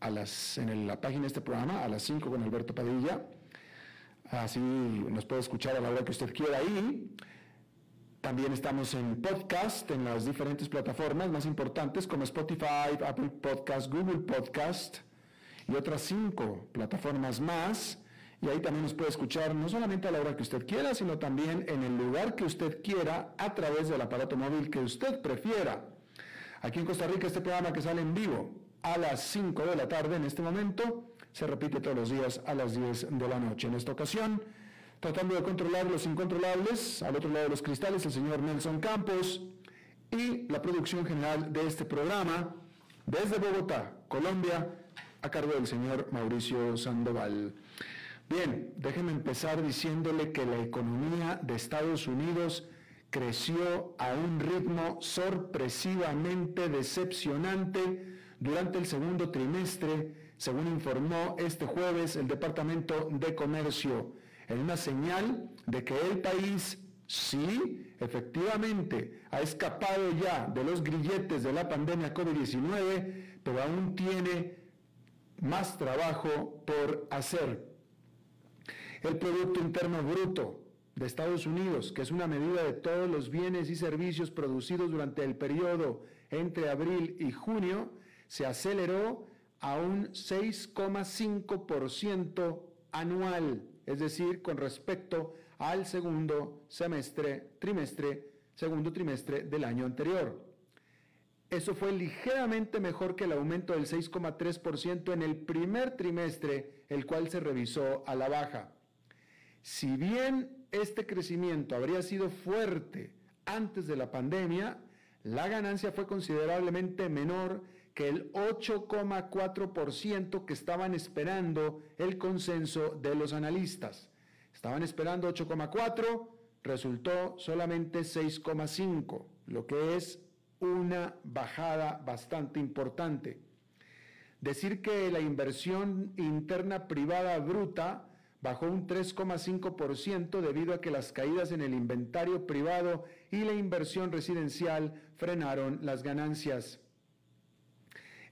a las, en la página de este programa, a las 5 con Alberto Padilla. Así nos puede escuchar a la hora que usted quiera ahí. También estamos en podcast, en las diferentes plataformas más importantes como Spotify, Apple Podcast, Google Podcast y otras cinco plataformas más. Y ahí también nos puede escuchar no solamente a la hora que usted quiera, sino también en el lugar que usted quiera a través del aparato móvil que usted prefiera. Aquí en Costa Rica este programa que sale en vivo a las 5 de la tarde en este momento. Se repite todos los días a las 10 de la noche. En esta ocasión, tratando de controlar los incontrolables, al otro lado de los cristales, el señor Nelson Campos y la producción general de este programa desde Bogotá, Colombia, a cargo del señor Mauricio Sandoval. Bien, déjenme empezar diciéndole que la economía de Estados Unidos creció a un ritmo sorpresivamente decepcionante durante el segundo trimestre, según informó este jueves el Departamento de Comercio, en una señal de que el país sí, efectivamente, ha escapado ya de los grilletes de la pandemia COVID-19, pero aún tiene más trabajo por hacer. El Producto Interno Bruto de Estados Unidos, que es una medida de todos los bienes y servicios producidos durante el periodo entre abril y junio, se aceleró a un 6,5% anual, es decir, con respecto al segundo semestre, trimestre, segundo trimestre del año anterior. Eso fue ligeramente mejor que el aumento del 6,3% en el primer trimestre, el cual se revisó a la baja. Si bien este crecimiento habría sido fuerte antes de la pandemia, la ganancia fue considerablemente menor que el 8,4% que estaban esperando el consenso de los analistas. Estaban esperando 8,4, resultó solamente 6,5, lo que es una bajada bastante importante. Decir que la inversión interna privada bruta bajó un 3,5% debido a que las caídas en el inventario privado y la inversión residencial frenaron las ganancias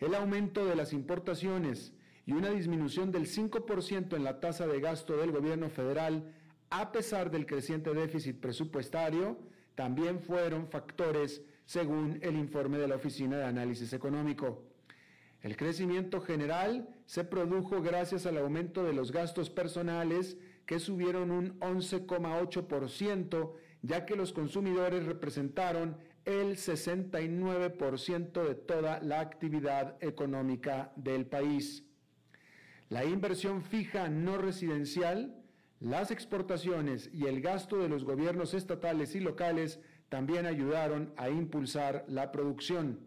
el aumento de las importaciones y una disminución del 5% en la tasa de gasto del gobierno federal, a pesar del creciente déficit presupuestario, también fueron factores según el informe de la Oficina de Análisis Económico. El crecimiento general se produjo gracias al aumento de los gastos personales que subieron un 11,8%, ya que los consumidores representaron el 69% de toda la actividad económica del país. La inversión fija no residencial, las exportaciones y el gasto de los gobiernos estatales y locales también ayudaron a impulsar la producción.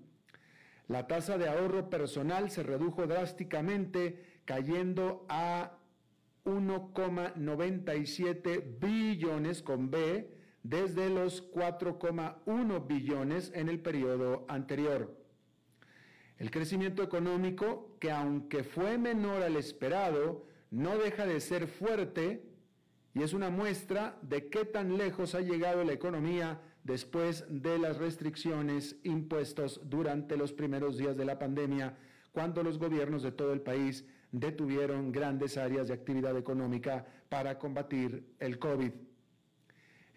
La tasa de ahorro personal se redujo drásticamente, cayendo a 1,97 billones con B desde los 4,1 billones en el periodo anterior. El crecimiento económico, que aunque fue menor al esperado, no deja de ser fuerte y es una muestra de qué tan lejos ha llegado la economía después de las restricciones impuestas durante los primeros días de la pandemia, cuando los gobiernos de todo el país detuvieron grandes áreas de actividad económica para combatir el COVID.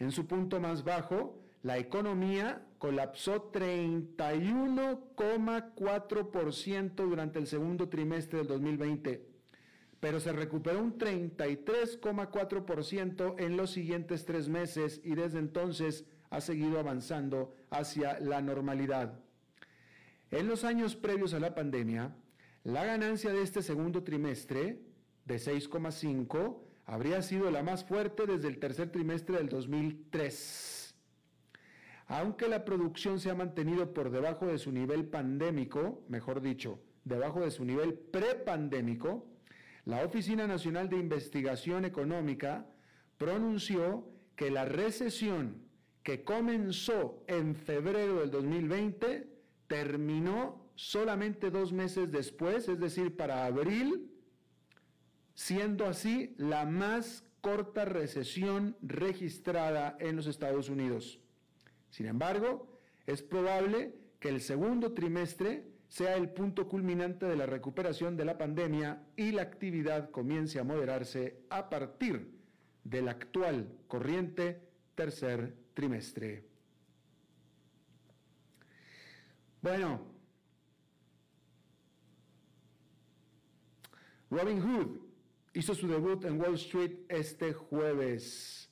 En su punto más bajo, la economía colapsó 31,4% durante el segundo trimestre del 2020. pero se recuperó un 33,4% en los siguientes tres meses y desde entonces ha seguido avanzando hacia la normalidad. En los años previos a la pandemia, la ganancia de este segundo trimestre, de 6,5, habría sido la más fuerte desde el tercer trimestre del 2003. Aunque la producción se ha mantenido por debajo de su nivel pandémico, mejor dicho, debajo de su nivel prepandémico, la Oficina Nacional de Investigación Económica pronunció que la recesión que comenzó en febrero del 2020 terminó solamente dos meses después, es decir, para abril, siendo así la más corta recesión registrada en los Estados Unidos. Sin embargo, es probable que el segundo trimestre sea el punto culminante de la recuperación de la pandemia y la actividad comience a moderarse a partir del actual corriente tercer trimestre. Bueno, Robin Hood hizo su debut en Wall Street este jueves.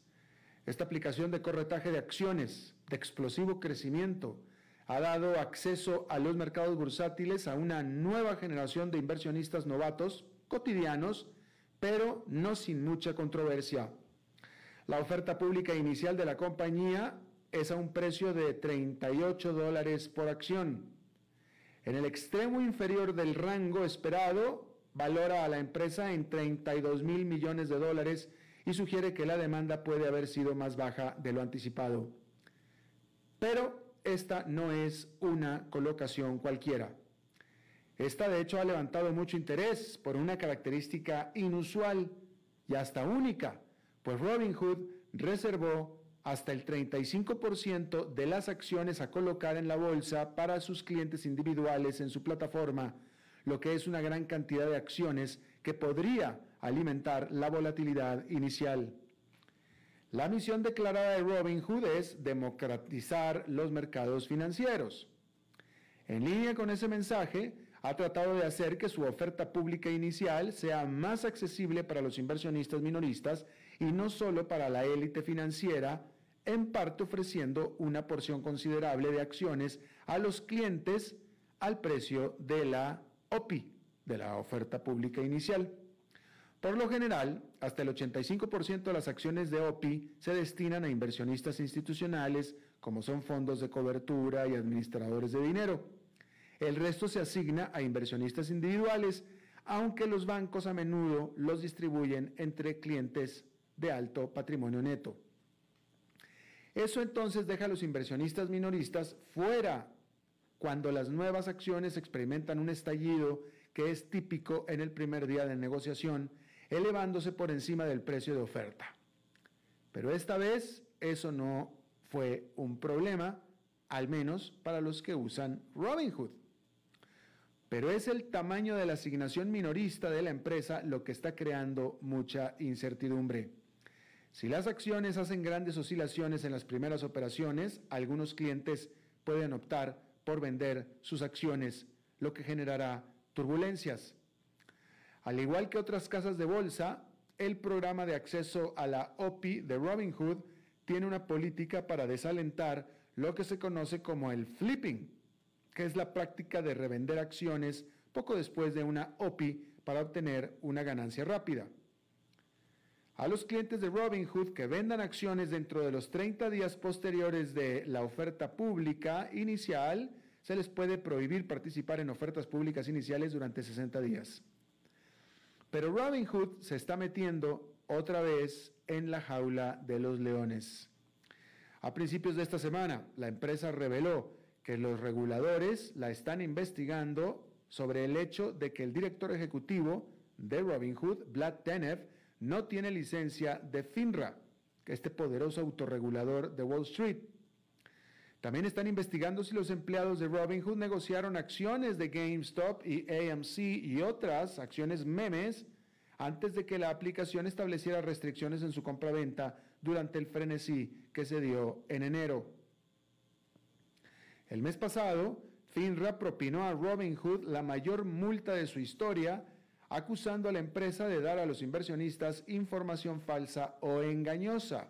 Esta aplicación de corretaje de acciones de explosivo crecimiento ha dado acceso a los mercados bursátiles a una nueva generación de inversionistas novatos, cotidianos, pero no sin mucha controversia. La oferta pública inicial de la compañía es a un precio de 38 dólares por acción. En el extremo inferior del rango esperado, valora a la empresa en 32 mil millones de dólares y sugiere que la demanda puede haber sido más baja de lo anticipado. Pero esta no es una colocación cualquiera. Esta de hecho ha levantado mucho interés por una característica inusual y hasta única, pues Robinhood reservó hasta el 35% de las acciones a colocar en la bolsa para sus clientes individuales en su plataforma, lo que es una gran cantidad de acciones que podría alimentar la volatilidad inicial. La misión declarada de Robinhood es democratizar los mercados financieros. En línea con ese mensaje, ha tratado de hacer que su oferta pública inicial sea más accesible para los inversionistas minoristas y no solo para la élite financiera, en parte ofreciendo una porción considerable de acciones a los clientes al precio de la OPI, de la oferta pública inicial. Por lo general, hasta el 85% de las acciones de OPI se destinan a inversionistas institucionales, como son fondos de cobertura y administradores de dinero. El resto se asigna a inversionistas individuales, aunque los bancos a menudo los distribuyen entre clientes de alto patrimonio neto. Eso entonces deja a los inversionistas minoristas fuera cuando las nuevas acciones experimentan un estallido que es típico en el primer día de negociación elevándose por encima del precio de oferta. Pero esta vez eso no fue un problema, al menos para los que usan Robinhood. Pero es el tamaño de la asignación minorista de la empresa lo que está creando mucha incertidumbre. Si las acciones hacen grandes oscilaciones en las primeras operaciones, algunos clientes pueden optar por vender sus acciones, lo que generará turbulencias. Al igual que otras casas de bolsa, el programa de acceso a la OPI de Robinhood tiene una política para desalentar lo que se conoce como el flipping, que es la práctica de revender acciones poco después de una OPI para obtener una ganancia rápida. A los clientes de Robinhood que vendan acciones dentro de los 30 días posteriores de la oferta pública inicial, se les puede prohibir participar en ofertas públicas iniciales durante 60 días. Pero Robin Hood se está metiendo otra vez en la jaula de los leones. A principios de esta semana, la empresa reveló que los reguladores la están investigando sobre el hecho de que el director ejecutivo de Robinhood, Vlad Tenev, no tiene licencia de FINRA, este poderoso autorregulador de Wall Street. También están investigando si los empleados de Robinhood negociaron acciones de GameStop y AMC y otras acciones memes antes de que la aplicación estableciera restricciones en su compraventa durante el frenesí que se dio en enero. El mes pasado, FINRA propinó a Robinhood la mayor multa de su historia acusando a la empresa de dar a los inversionistas información falsa o engañosa.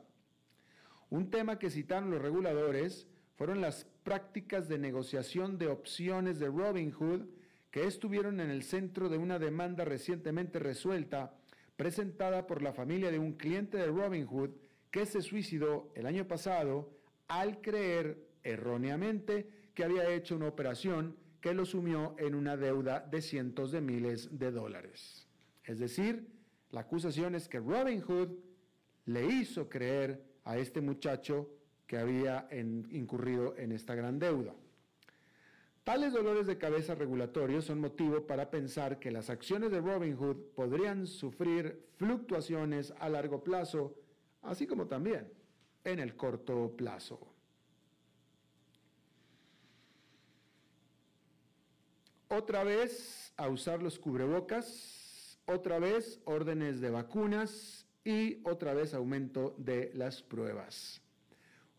Un tema que citaron los reguladores fueron las prácticas de negociación de opciones de Robinhood que estuvieron en el centro de una demanda recientemente resuelta presentada por la familia de un cliente de Robinhood que se suicidó el año pasado al creer erróneamente que había hecho una operación que lo sumió en una deuda de cientos de miles de dólares. Es decir, la acusación es que Robinhood le hizo creer a este muchacho que había incurrido en esta gran deuda. Tales dolores de cabeza regulatorios son motivo para pensar que las acciones de Robinhood podrían sufrir fluctuaciones a largo plazo, así como también en el corto plazo. Otra vez a usar los cubrebocas, otra vez órdenes de vacunas y otra vez aumento de las pruebas.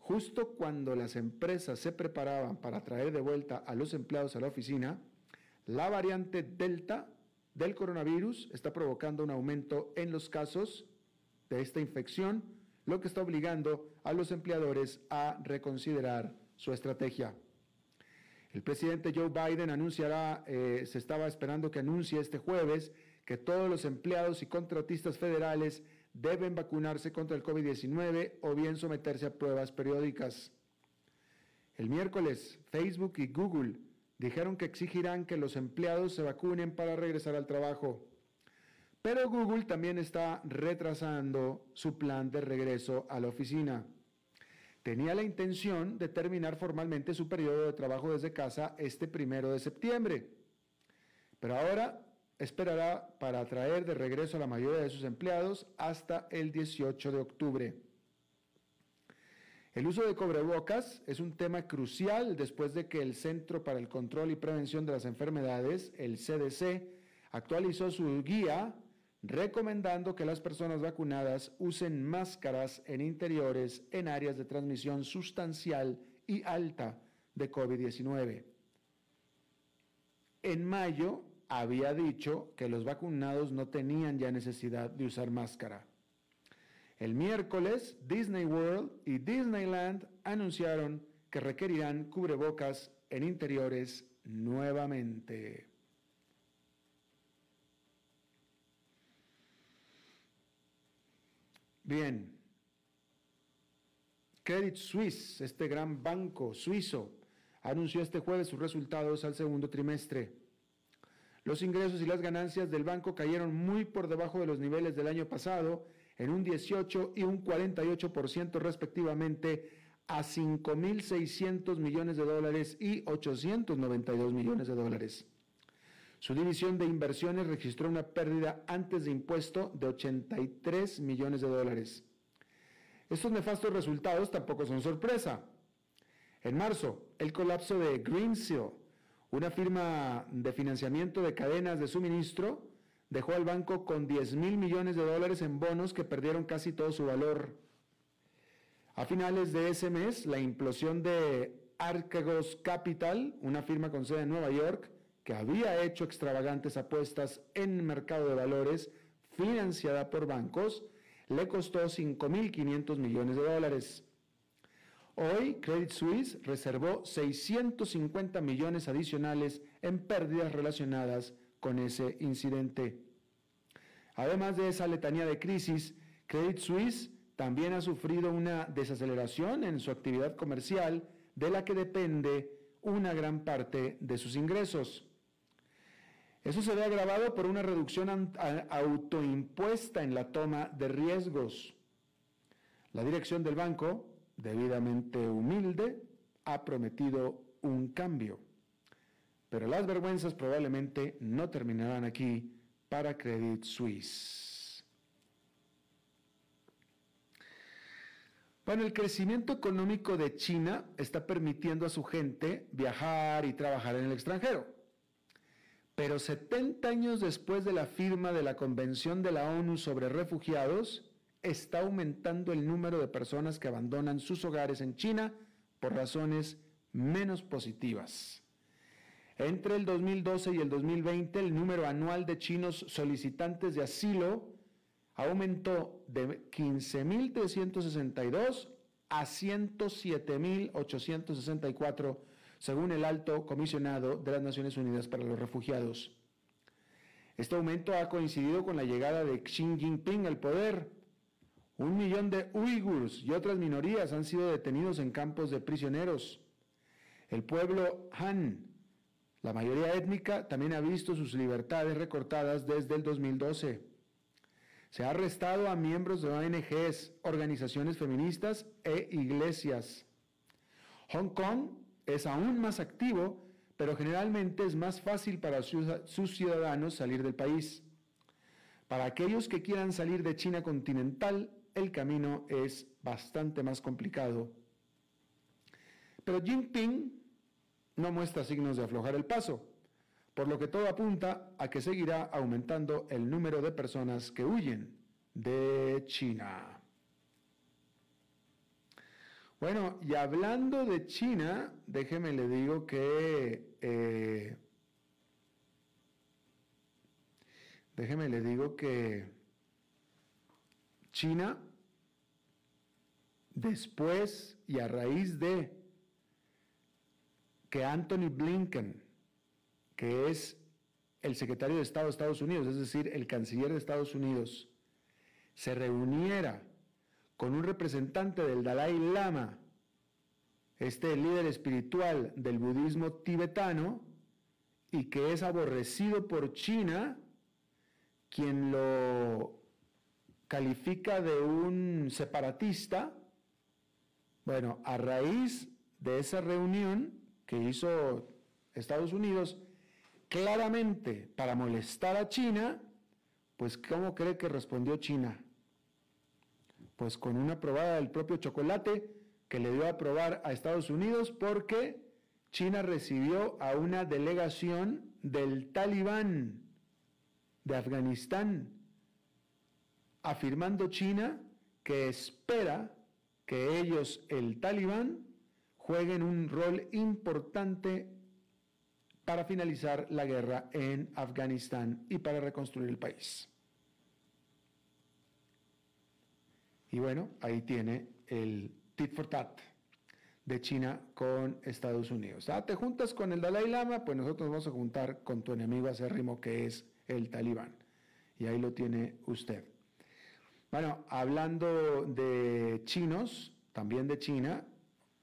Justo cuando las empresas se preparaban para traer de vuelta a los empleados a la oficina, la variante Delta del coronavirus está provocando un aumento en los casos de esta infección, lo que está obligando a los empleadores a reconsiderar su estrategia. El presidente Joe Biden anunciará, eh, se estaba esperando que anuncie este jueves que todos los empleados y contratistas federales deben vacunarse contra el COVID-19 o bien someterse a pruebas periódicas. El miércoles, Facebook y Google dijeron que exigirán que los empleados se vacunen para regresar al trabajo. Pero Google también está retrasando su plan de regreso a la oficina. Tenía la intención de terminar formalmente su periodo de trabajo desde casa este primero de septiembre. Pero ahora esperará para atraer de regreso a la mayoría de sus empleados hasta el 18 de octubre. El uso de cobrebocas es un tema crucial después de que el Centro para el Control y Prevención de las Enfermedades, el CDC, actualizó su guía recomendando que las personas vacunadas usen máscaras en interiores en áreas de transmisión sustancial y alta de COVID-19. En mayo, había dicho que los vacunados no tenían ya necesidad de usar máscara. El miércoles, Disney World y Disneyland anunciaron que requerirán cubrebocas en interiores nuevamente. Bien, Credit Suisse, este gran banco suizo, anunció este jueves sus resultados al segundo trimestre. Los ingresos y las ganancias del banco cayeron muy por debajo de los niveles del año pasado, en un 18 y un 48% respectivamente, a 5.600 millones de dólares y 892 millones de dólares. Su división de inversiones registró una pérdida antes de impuesto de 83 millones de dólares. Estos nefastos resultados tampoco son sorpresa. En marzo, el colapso de Greensill, una firma de financiamiento de cadenas de suministro dejó al banco con 10 mil millones de dólares en bonos que perdieron casi todo su valor. A finales de ese mes, la implosión de Archegos Capital, una firma con sede en Nueva York, que había hecho extravagantes apuestas en mercado de valores financiada por bancos, le costó 5.500 millones de dólares. Hoy Credit Suisse reservó 650 millones adicionales en pérdidas relacionadas con ese incidente. Además de esa letanía de crisis, Credit Suisse también ha sufrido una desaceleración en su actividad comercial de la que depende una gran parte de sus ingresos. Eso se ve agravado por una reducción autoimpuesta en la toma de riesgos. La dirección del banco debidamente humilde, ha prometido un cambio. Pero las vergüenzas probablemente no terminarán aquí para Credit Suisse. Bueno, el crecimiento económico de China está permitiendo a su gente viajar y trabajar en el extranjero. Pero 70 años después de la firma de la Convención de la ONU sobre Refugiados, está aumentando el número de personas que abandonan sus hogares en China por razones menos positivas. Entre el 2012 y el 2020, el número anual de chinos solicitantes de asilo aumentó de 15.362 a 107.864, según el alto comisionado de las Naciones Unidas para los Refugiados. Este aumento ha coincidido con la llegada de Xi Jinping al poder. Un millón de uigurs y otras minorías han sido detenidos en campos de prisioneros. El pueblo Han, la mayoría étnica, también ha visto sus libertades recortadas desde el 2012. Se ha arrestado a miembros de ONGs, organizaciones feministas e iglesias. Hong Kong es aún más activo pero generalmente es más fácil para sus, ciudadanos salir del país. Para aquellos que quieran salir de China continental, el camino es bastante más complicado. Pero Jinping no muestra signos de aflojar el paso, por lo que todo apunta a que seguirá aumentando el número de personas que huyen de China. Bueno, y hablando de China, déjeme le digo que eh, déjeme le digo que China, después y a raíz de que Anthony Blinken, que es el secretario de Estado de Estados Unidos, es decir, el canciller de Estados Unidos, se reuniera con un representante del Dalai Lama, este líder espiritual del budismo tibetano, y que es aborrecido por China, quien lo califica de un separatista, bueno, a raíz de esa reunión que hizo Estados Unidos, claramente para molestar a China, pues ¿cómo cree que respondió China? pues con una probada del propio chocolate que le dio a probar a Estados Unidos porque China recibió a una delegación del talibán de Afganistán, afirmando China que espera que ellos, el talibán, jueguen un rol importante para finalizar la guerra en Afganistán y para reconstruir el país. Y bueno, ahí tiene el tit for tat de China con Estados Unidos. Ah, te juntas con el Dalai Lama, pues nosotros vamos a juntar con tu enemigo acérrimo que es el talibán. Y ahí lo tiene usted. Bueno, hablando de chinos, también de China,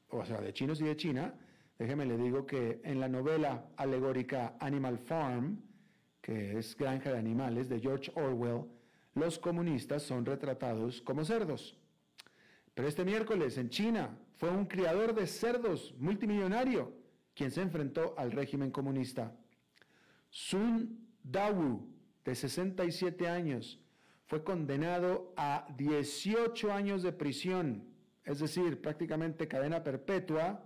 o sea, de chinos y de China, déjeme le digo que en la novela alegórica Animal Farm, que es Granja de Animales de George Orwell, los comunistas son retratados como cerdos. Pero este miércoles en China fue un criador de cerdos multimillonario quien se enfrentó al régimen comunista. Sun Dawu, de 67 años, fue condenado a 18 años de prisión, es decir, prácticamente cadena perpetua,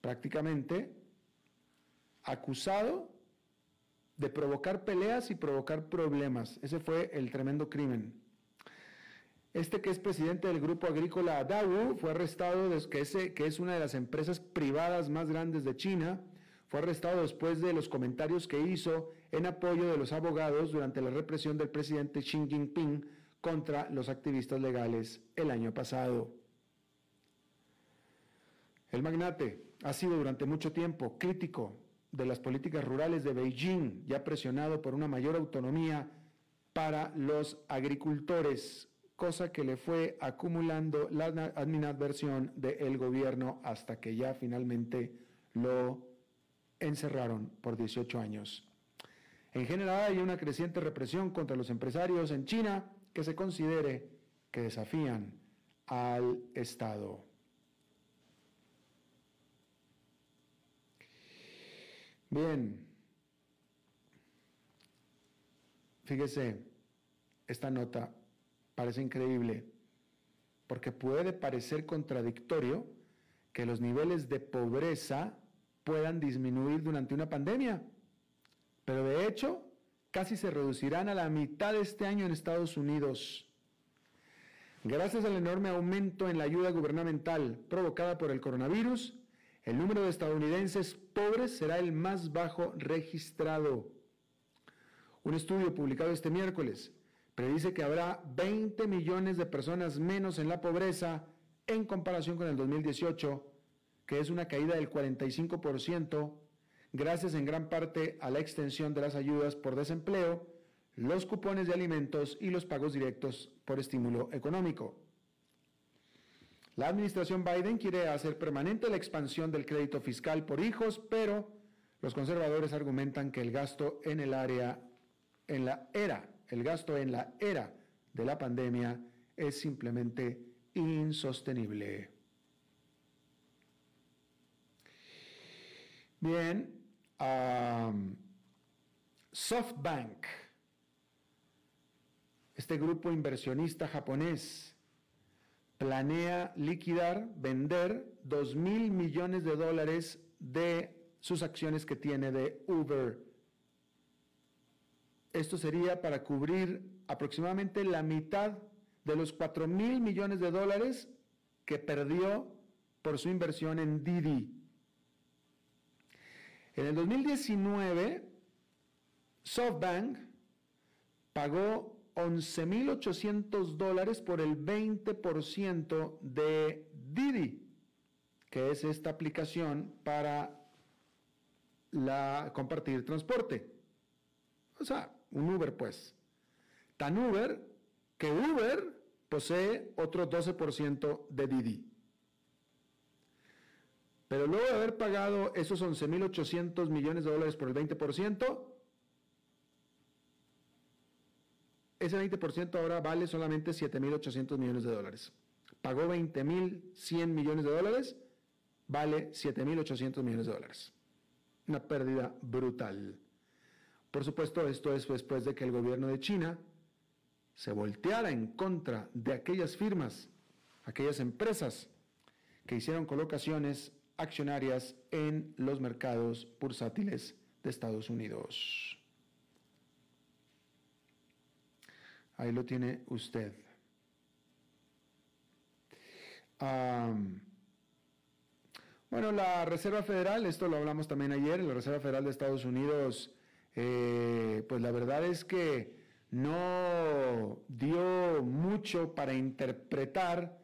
prácticamente acusado de provocar peleas y provocar problemas. Ese fue el tremendo crimen. Este que es presidente del grupo agrícola Dawu fue arrestado, que, es una de las empresas privadas más grandes de China, fue arrestado después de los comentarios que hizo en apoyo de los abogados durante la represión del presidente Xi Jinping contra los activistas legales el año pasado. El magnate ha sido durante mucho tiempo crítico de las políticas rurales de Beijing, ya presionado por una mayor autonomía para los agricultores, cosa que le fue acumulando la adversión del gobierno hasta que ya finalmente lo encerraron por 18 años. En general hay una creciente represión contra los empresarios en China que se considere que desafían al Estado. Bien. Fíjese, esta nota parece increíble porque puede parecer contradictorio que los niveles de pobreza puedan disminuir durante una pandemia, pero de hecho casi se reducirán a la mitad de este año en Estados Unidos. Gracias al enorme aumento en la ayuda gubernamental provocada por el coronavirus, el número de estadounidenses pobres será el más bajo registrado. Un estudio publicado este miércoles predice que habrá 20 millones de personas menos en la pobreza en comparación con el 2018, que es una caída del 45%, gracias en gran parte a la extensión de las ayudas por desempleo, los cupones de alimentos y los pagos directos por estímulo económico. La administración Biden quiere hacer permanente la expansión del crédito fiscal por hijos, pero los conservadores argumentan que el gasto en el área, en la era, el gasto en la era de la pandemia es simplemente insostenible. Bien, SoftBank, este grupo inversionista japonés, planea liquidar, vender 2 mil millones de dólares de sus acciones que tiene de Uber. Esto sería para cubrir aproximadamente la mitad de los 4 mil millones de dólares que perdió por su inversión en Didi. En el 2019, SoftBank pagó 11.800 dólares por el 20% de Didi, que es esta aplicación para la, compartir transporte. O sea, un Uber pues. Tan Uber que Uber posee otro 12% de Didi. Pero luego de haber pagado esos 11.800 millones de dólares por el 20%, ese 20% ahora vale solamente 7.800 millones de dólares. Pagó 20.100 millones de dólares, vale 7.800 millones de dólares. Una pérdida brutal. Por supuesto, esto es después de que el gobierno de China se volteara en contra de aquellas firmas, aquellas empresas que hicieron colocaciones accionarias en los mercados bursátiles de Estados Unidos. Ahí lo tiene usted. bueno, la Reserva Federal, esto lo hablamos también ayer, la Reserva Federal de Estados Unidos, eh, pues la verdad es que no dio mucho para interpretar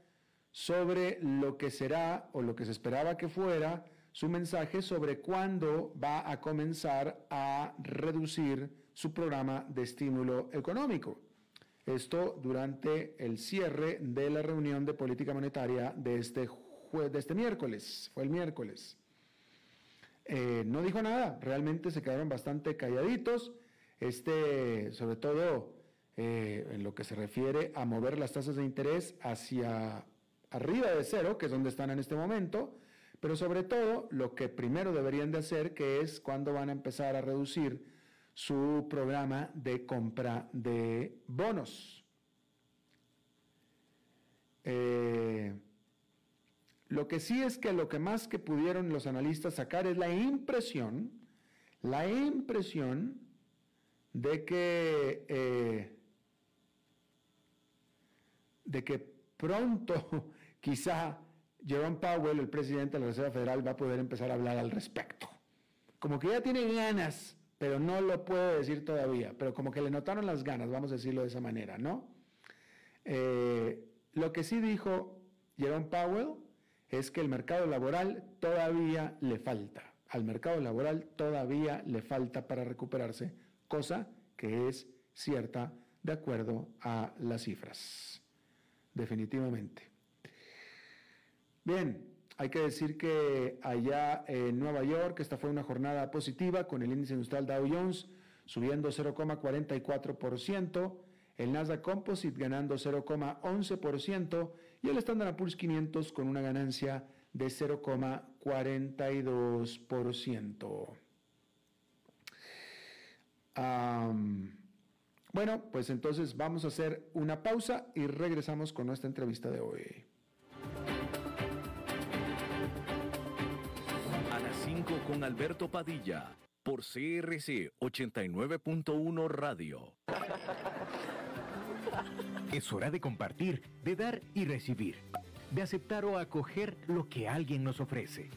sobre lo que será o lo que se esperaba que fuera su mensaje sobre cuándo va a comenzar a reducir su programa de estímulo económico. Esto durante el cierre de la reunión de política monetaria de este, de este miércoles, fue el miércoles. Eh, no dijo nada, realmente se quedaron bastante calladitos, este, sobre todo eh, en lo que se refiere a mover las tasas de interés hacia arriba de cero, que es donde están en este momento, pero sobre todo lo que primero deberían de hacer, que es cuando van a empezar a reducir su programa de compra de bonos. Eh, lo que sí es que lo que más que pudieron los analistas sacar es la impresión, la impresión de que, eh, de que pronto quizá Jerome Powell, el presidente de la Reserva Federal, va a poder empezar a hablar al respecto. Como que ya tiene ganas pero no lo puedo decir todavía, pero como que le notaron las ganas, vamos a decirlo de esa manera, ¿no? Eh, lo que sí dijo Jerome Powell es que el mercado laboral todavía le falta, al mercado laboral todavía le falta para recuperarse, cosa que es cierta de acuerdo a las cifras, definitivamente. Bien, hay que decir que allá en Nueva York, esta fue una jornada positiva con el índice industrial Dow Jones subiendo 0,44%, el Nasdaq Composite ganando 0,11% y el Standard Poor's 500 con una ganancia de 0,42%. bueno, pues entonces vamos a hacer una pausa y regresamos con nuestra entrevista de hoy. Con Alberto Padilla por CRC 89.1 Radio. Es hora de compartir, de dar y recibir, de aceptar o acoger lo que alguien nos ofrece.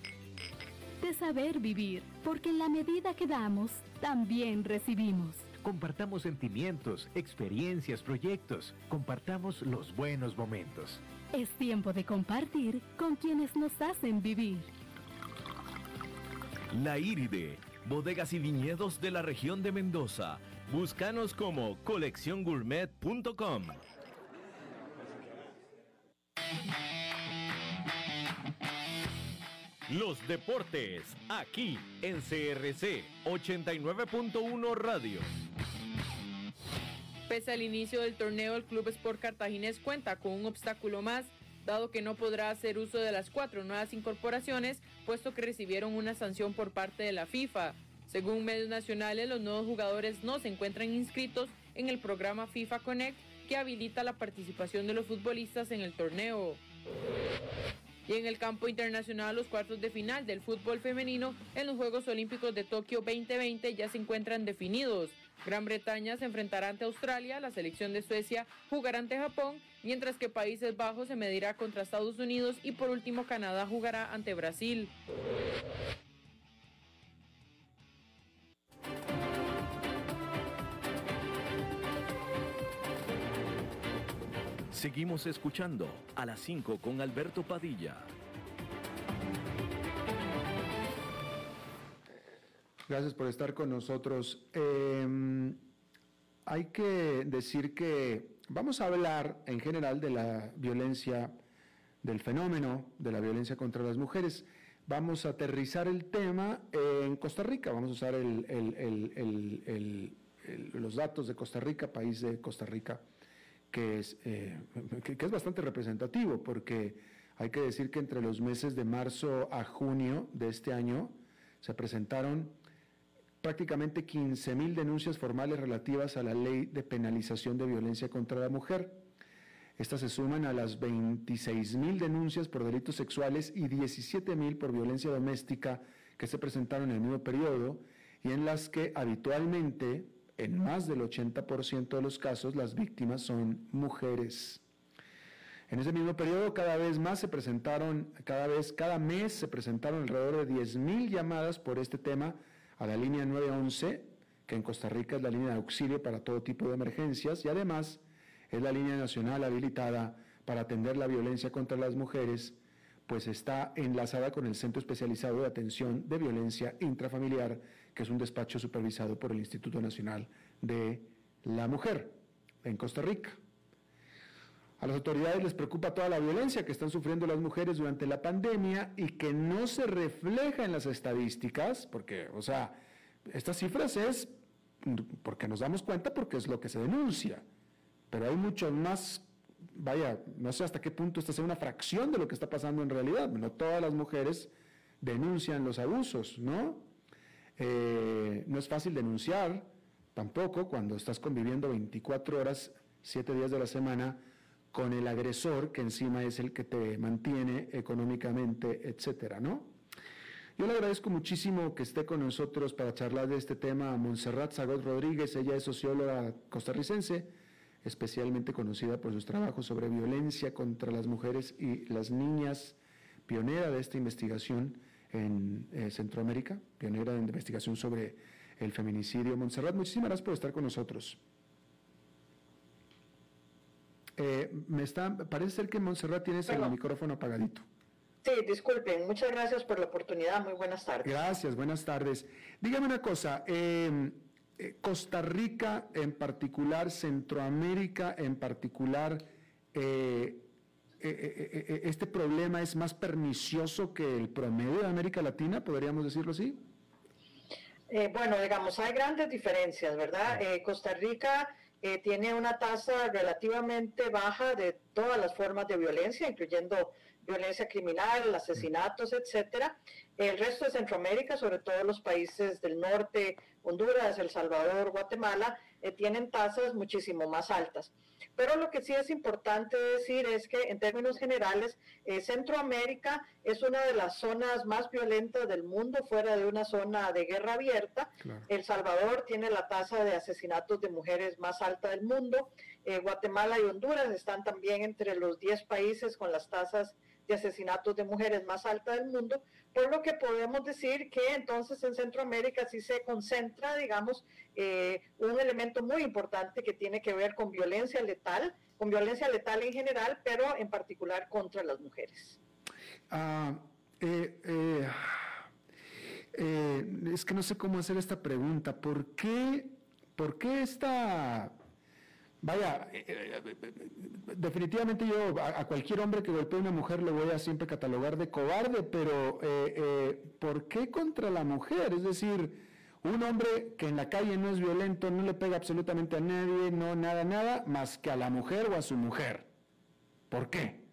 de saber vivir, porque en la medida que damos, también recibimos. Compartamos sentimientos, experiencias, proyectos. Compartamos los buenos momentos. Es tiempo de compartir con quienes nos hacen vivir. La Iride, bodegas y viñedos de la región de Mendoza. Búscanos como colecciongourmet.com. Los deportes, aquí en CRC 89.1 Radio. Pese al inicio del torneo, el Club Sport Cartaginés cuenta con un obstáculo más, dado que no podrá hacer uso de las cuatro nuevas incorporaciones, puesto que recibieron una sanción por parte de la FIFA. Según medios nacionales, los nuevos jugadores no se encuentran inscritos en el programa FIFA Connect que habilita la participación de los futbolistas en el torneo. Y en el campo internacional, los cuartos de final del fútbol femenino en los Juegos Olímpicos de Tokio 2020 ya se encuentran definidos. Gran Bretaña se enfrentará ante Australia, la selección de Suecia jugará ante Japón, mientras que Países Bajos se medirá contra Estados Unidos y por último Canadá jugará ante Brasil. Seguimos escuchando a las 5 con Alberto Padilla. Gracias por estar con nosotros. Eh, hay que decir que vamos a hablar en general de la violencia, del fenómeno de la violencia contra las mujeres. Vamos a aterrizar el tema en Costa Rica. Vamos a usar el, los datos de Costa Rica, país de Costa Rica eh, que, es bastante representativo, porque hay que decir que entre los meses de marzo a junio de este año se presentaron prácticamente 15 mil denuncias formales relativas a la ley de penalización de violencia contra la mujer. Estas se suman a las 26 mil denuncias por delitos sexuales y 17 mil por violencia doméstica que se presentaron en el mismo periodo y en las que habitualmente en más del 80% de los casos las víctimas son mujeres. En ese mismo periodo cada vez más se presentaron, cada vez, cada mes se presentaron alrededor de 10.000 llamadas por este tema a la línea 911, que en Costa Rica es la línea de auxilio para todo tipo de emergencias y además es la línea nacional habilitada para atender la violencia contra las mujeres, pues está enlazada con el Centro Especializado de Atención de Violencia Intrafamiliar que es un despacho supervisado por el Instituto Nacional de la Mujer en Costa Rica. A las autoridades les preocupa toda la violencia que están sufriendo las mujeres durante la pandemia y que no se refleja en las estadísticas, porque, o sea, estas cifras es porque nos damos cuenta porque es lo que se denuncia, pero hay mucho más, vaya, no sé hasta qué punto esta es una fracción de lo que está pasando en realidad, no todas las mujeres denuncian los abusos, ¿no? Eh, no es fácil denunciar tampoco cuando estás conviviendo 24 horas, 7 días de la semana con el agresor, que encima es el que te mantiene económicamente, etcétera, ¿no? Yo le agradezco muchísimo que esté con nosotros para charlar de este tema a Montserrat Zagot Rodríguez. Ella es socióloga costarricense, especialmente conocida por sus trabajos sobre violencia contra las mujeres y las niñas, pionera de esta investigación en eh, Centroamérica, pionera de investigación sobre el feminicidio. Montserrat, muchísimas gracias por estar con nosotros. Eh, me está, parece ser que Montserrat tienes el micrófono apagadito. Sí, disculpen, muchas gracias por la oportunidad, muy buenas tardes. Gracias, buenas tardes. Dígame una cosa, em, eh, Costa Rica en particular, Centroamérica en particular, eh, este problema es más pernicioso que el promedio de América Latina, podríamos decirlo así? bueno, digamos, hay grandes diferencias, ¿verdad? Costa Rica tiene una tasa relativamente baja de todas las formas de violencia, incluyendo violencia criminal, asesinatos, etcétera. El resto de Centroamérica, sobre todo los países del norte, Honduras, El Salvador, Guatemala, tienen tasas muchísimo más altas. Pero lo que sí es importante decir es que en términos generales, eh, Centroamérica es una de las zonas más violentas del mundo, fuera de una zona de guerra abierta. El Salvador tiene la tasa de asesinatos de mujeres más alta del mundo. Eh, Guatemala y Honduras están también entre los 10 países con las tasas de asesinatos de mujeres más alta del mundo, por lo que podemos decir que entonces en Centroamérica sí se concentra, digamos, eh, un elemento muy importante que tiene que ver con violencia letal, con violencia letal en general, pero en particular contra las mujeres. Ah, eh, eh, es que no sé cómo hacer esta pregunta. ¿Por qué, por qué esta Vaya, eh, eh, definitivamente yo a, cualquier hombre que golpee a una mujer le voy a siempre catalogar de cobarde, pero eh, ¿por qué contra la mujer? Es decir, un hombre que en la calle no es violento, no le pega absolutamente a nadie, no nada, nada, más que a la mujer o a su mujer. ¿Por qué?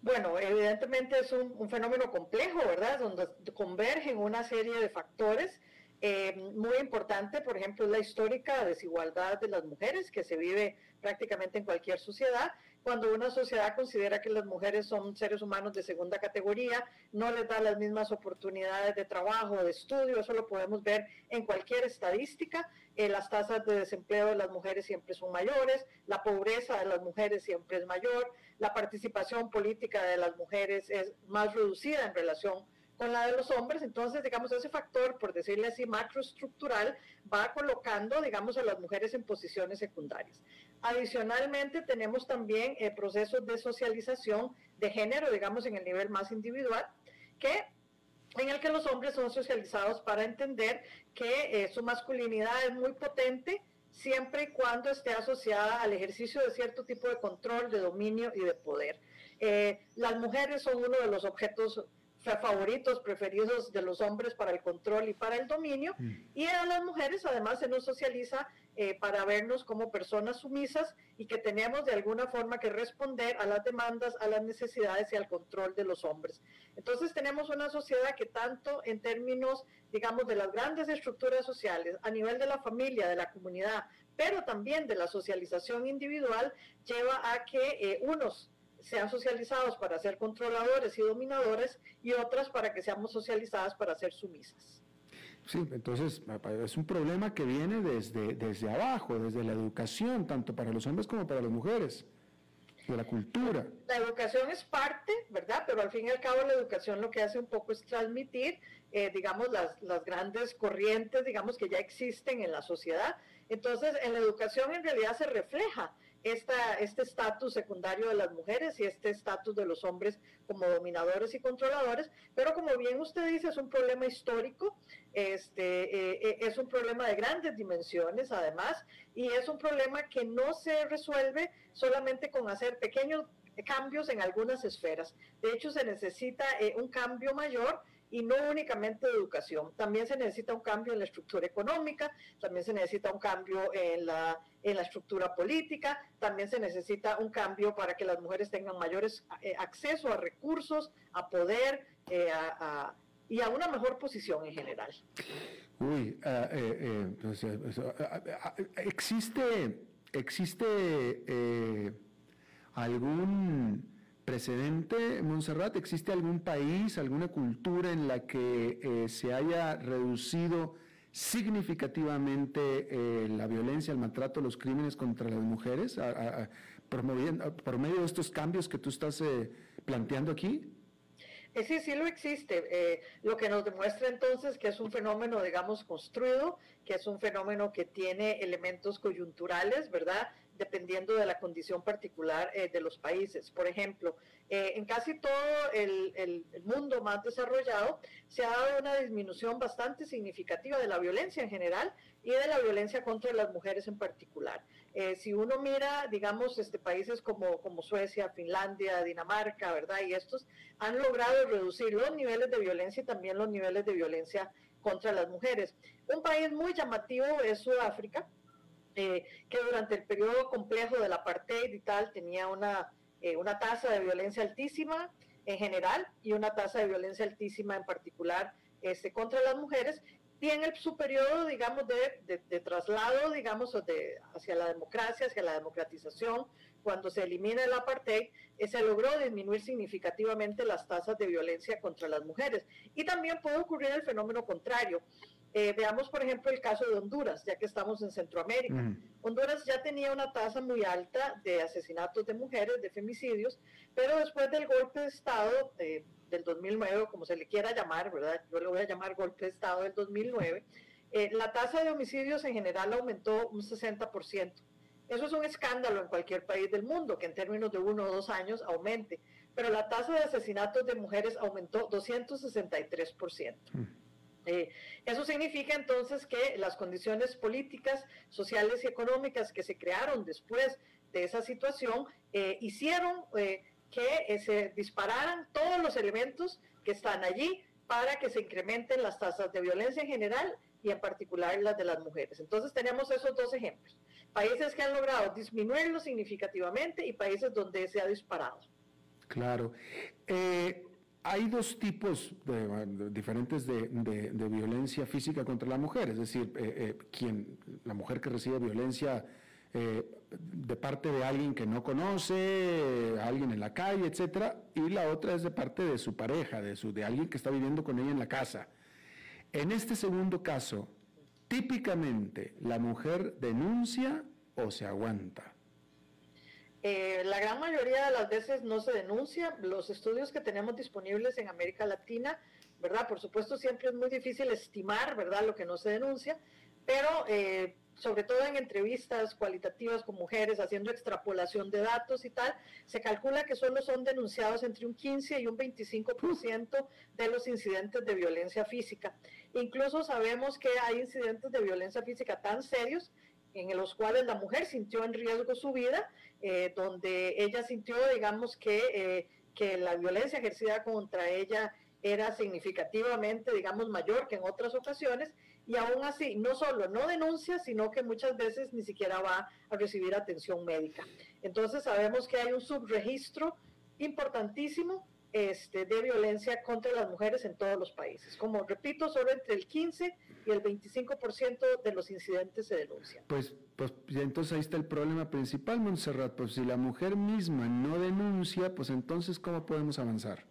Bueno, evidentemente es un fenómeno complejo, ¿verdad? Donde convergen una serie de factores eh, muy importante, por ejemplo, es la histórica desigualdad de las mujeres que se vive prácticamente en cualquier sociedad. Cuando una sociedad considera que las mujeres son seres humanos de segunda categoría, no les da las mismas oportunidades de trabajo, de estudio, eso lo podemos ver en cualquier estadística. Eh, las tasas de desempleo de las mujeres siempre son mayores, la pobreza de las mujeres siempre es mayor, la participación política de las mujeres es más reducida en relación con la de los hombres, entonces, digamos, ese factor, por decirle así, macroestructural, va colocando, digamos, a las mujeres en posiciones secundarias. Adicionalmente, tenemos también eh, procesos de socialización de género, digamos, en el nivel más individual, que en el que los hombres son socializados para entender que eh, su masculinidad es muy potente siempre y cuando esté asociada al ejercicio de cierto tipo de control, de dominio y de poder. Eh, las mujeres son uno de los objetos favoritos, preferidos de los hombres para el control y para el dominio, mm. y a las mujeres además se nos socializa eh, para vernos como personas sumisas y que tenemos de alguna forma que responder a las demandas, a las necesidades y al control de los hombres. Entonces tenemos una sociedad que tanto en términos, digamos, de las grandes estructuras sociales, a nivel de la familia, de la comunidad, pero también de la socialización individual, lleva a que eh, unos sean socializados para ser controladores y dominadores y otras para que seamos socializadas para ser sumisas. Sí, entonces es un problema que viene desde, desde abajo, desde la educación, tanto para los hombres como para las mujeres, de la cultura. La educación es parte, ¿verdad? Pero al fin y al cabo la educación lo que hace un poco es transmitir, eh, digamos, las, las grandes corrientes, digamos, que ya existen en la sociedad. Entonces, en la educación en realidad se refleja este estatus secundario de las mujeres y este estatus de los hombres como dominadores y controladores, pero como bien usted dice, es un problema histórico, este, eh, eh, es un problema de grandes dimensiones además, y es un problema que no se resuelve solamente con hacer pequeños cambios en algunas esferas. De hecho, se necesita eh, un cambio mayor y no únicamente de educación. También se necesita un cambio en la estructura económica, también se necesita un cambio en la, en la estructura política, también se necesita un cambio para que las mujeres tengan mayores eh, acceso a recursos, a poder eh, y a una mejor posición en general. Uy, ah, existe, existe algún precedente, Montserrat? ¿Existe algún país, alguna cultura en la que eh, se haya reducido significativamente eh, la violencia, el maltrato, los crímenes contra las mujeres, por medio de estos cambios que tú estás eh, planteando aquí? Sí, sí lo existe. lo que nos demuestra entonces que es un fenómeno, digamos, construido, que es un fenómeno que tiene elementos coyunturales, ¿verdad? Dependiendo de la condición particular eh, de los países. Por ejemplo, eh, en casi todo el, el, mundo más desarrollado se ha dado una disminución bastante significativa de la violencia en general y de la violencia contra las mujeres en particular. Eh, si uno mira, digamos, este, países como, como Suecia, Finlandia, Dinamarca, ¿verdad? Y estos han logrado reducir los niveles de violencia y también los niveles de violencia contra las mujeres. Un país muy llamativo es Sudáfrica, eh, que durante el periodo complejo del apartheid y tal tenía una, eh, una tasa de violencia altísima en general y una tasa de violencia altísima en particular este, contra las mujeres. Y en el, su periodo, digamos, de, de, traslado, digamos, de, hacia la democracia, hacia la democratización, cuando se elimina el apartheid, eh, se logró disminuir significativamente las tasas de violencia contra las mujeres. Y también puede ocurrir el fenómeno contrario, Eh, veamos, por ejemplo, el caso de Honduras, ya que estamos en Centroamérica. Honduras ya tenía una tasa muy alta de asesinatos de mujeres, de femicidios, pero después del golpe de Estado del 2009, como se le quiera llamar, ¿verdad? Yo le voy a llamar golpe de Estado del 2009, eh, la tasa de homicidios en general aumentó un 60%. Eso es un escándalo en cualquier país del mundo, que en términos de uno o dos años aumente, pero la tasa de asesinatos de mujeres aumentó 263%. Eh, eso significa entonces que las condiciones políticas, sociales y económicas que se crearon después de esa situación eh, hicieron eh, que se dispararan todos los elementos que están allí para que se incrementen las tasas de violencia en general y en particular las de las mujeres. Entonces tenemos esos dos ejemplos. Países que han logrado disminuirlo significativamente y países donde se ha disparado. Claro hay dos tipos diferentes de, violencia física contra la mujer, es decir, eh, eh, quien, la mujer que recibe violencia eh, de parte de alguien que no conoce, alguien en la calle, etcétera, y la otra es de parte de su pareja, de, su, de alguien que está viviendo con ella en la casa. En este segundo caso, típicamente la mujer denuncia o se aguanta. Eh, la gran mayoría de las veces no se denuncia. Los estudios que tenemos disponibles en América Latina, ¿verdad? Por supuesto, siempre es muy difícil estimar, ¿verdad?, lo que no se denuncia, pero eh, sobre todo en entrevistas cualitativas con mujeres, haciendo extrapolación de datos y tal, se calcula que solo son denunciados entre un 15 y un 25% de los incidentes de violencia física. Incluso sabemos que hay incidentes de violencia física tan serios en los cuales la mujer sintió en riesgo su vida, eh, donde ella sintió, digamos, que, eh, que la violencia ejercida contra ella era significativamente, digamos, mayor que en otras ocasiones, y aún así, no solo no denuncia, sino que muchas veces ni siquiera va a recibir atención médica. Entonces sabemos que hay un subregistro importantísimo este, de violencia contra las mujeres en todos los países. Como repito, solo entre el 15 y el 25% de los incidentes se denuncian. Pues, pues entonces ahí está el problema principal, Montserrat. Pues si la mujer misma no denuncia, pues entonces ¿cómo podemos avanzar?